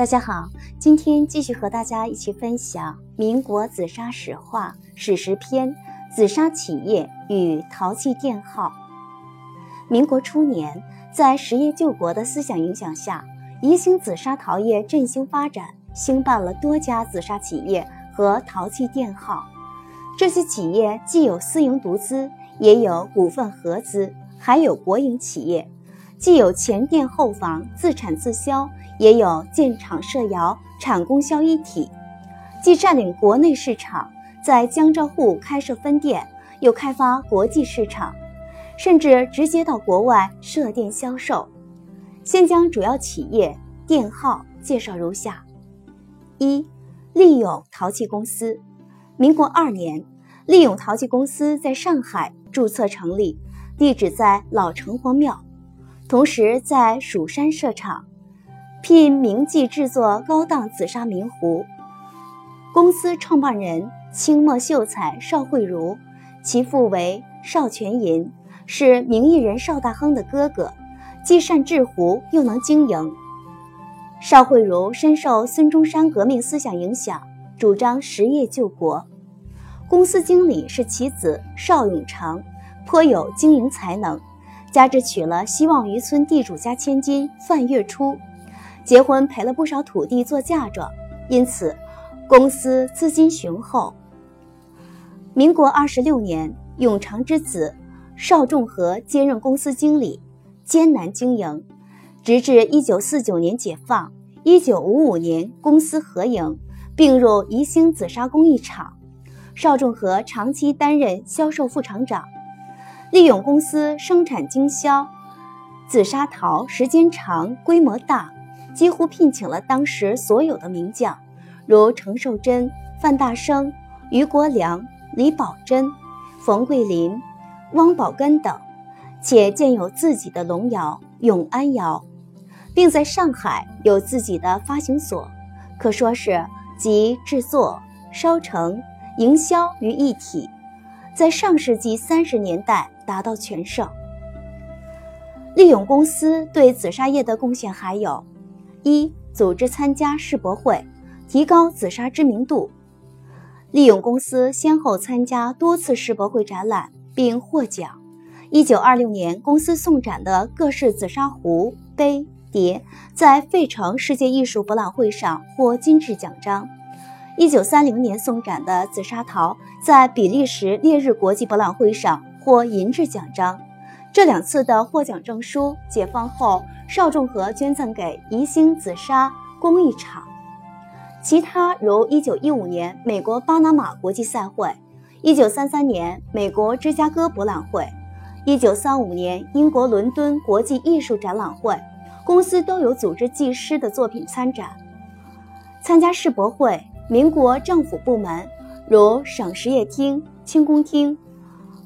大家好，今天继续和大家一起分享民国紫砂史话史实篇：紫砂企业与陶器店号。民国初年，在实业救国的思想影响下，宜兴紫砂陶业振兴发展，兴办了多家紫砂企业和陶器店号。这些企业既有私营独资，也有股份合资，还有国营企业，既有前店后房，自产自销。也有建厂设窑、产供销一体，既占领国内市场，在江浙沪开设分店，又开发国际市场，甚至直接到国外设店销售。先将主要企业店号介绍如下：一、利永陶器公司。民国二年，利永陶器公司在上海注册成立，地址在老城隍庙，同时在蜀山设厂。聘名妓制作高档紫砂名壶。公司创办人清末秀才邵慧如，其父为邵全银，是名艺人邵大亨的哥哥，既善制壶又能经营。邵慧如深受孙中山革命思想影响，主张实业救国。公司经理是其子邵永成，颇有经营才能，加之娶了希望渔村地主家千金范月初。结婚赔了不少土地做嫁妆，因此公司资金雄厚。民国二十六年，永长之子邵仲和接任公司经理，艰难经营，直至一九四九年解放。一九五五年，公司合营，并入宜兴紫砂工艺厂。邵仲和长期担任销售副厂长。利用公司生产经销紫砂陶时间长，规模大。几乎聘请了当时所有的名将，如程寿珍、范大生、余国良、李宝珍、冯桂林、汪宝根等，且建有自己的龙窑永安窑，并在上海有自己的发行所，可说是集制作、烧成、营销于一体，在上世纪三十年代达到全盛。利永公司对紫砂业的贡献还有。一、组织参加世博会，提高紫砂知名度。利用公司先后参加多次世博会展览，并获奖。一九二六年，公司送展的各式紫砂壶、杯、碟，在费城世界艺术博览会上获金质奖章。一九三零年送展的紫砂陶，在比利时烈日国际博览会上获银质奖章。这两次的获奖证书，解放后邵仲和捐赠给宜兴紫砂工艺厂。其他如1915年美国巴拿马国际赛会，1933年美国芝加哥博览会，1935年英国伦敦国际艺术展览会，公司都有组织技师的作品参展。参加世博会，民国政府部门如省实业厅、轻工厅、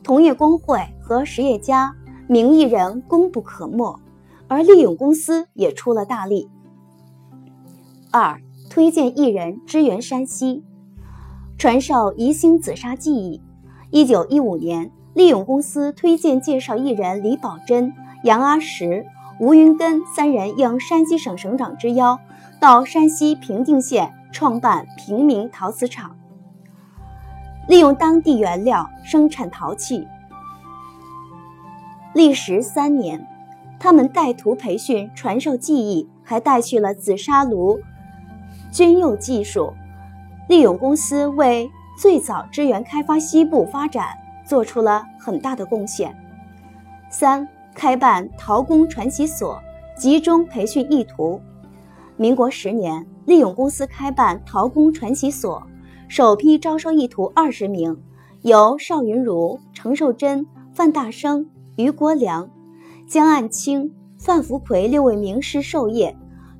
同业工会和实业家。名艺人功不可没，而利永公司也出了大力。二、推荐艺人支援山西，传授宜兴紫砂技艺。一九一五年，利永公司推荐介绍艺人李宝珍、杨阿石、吴云根三人应山西省省长之邀，到山西平定县创办平民陶瓷厂，利用当地原料生产陶器。历时三年，他们带徒培训、传授技艺，还带去了紫砂炉军用技术。利永公司为最早支援开发西部发展做出了很大的贡献。三、开办陶工传习所，集中培训艺徒。民国十年，利永公司开办陶工传习所，首批招收艺徒二十名，由邵云如、程寿珍、范大生。余国良、江岸清、范福奎六位名师授业，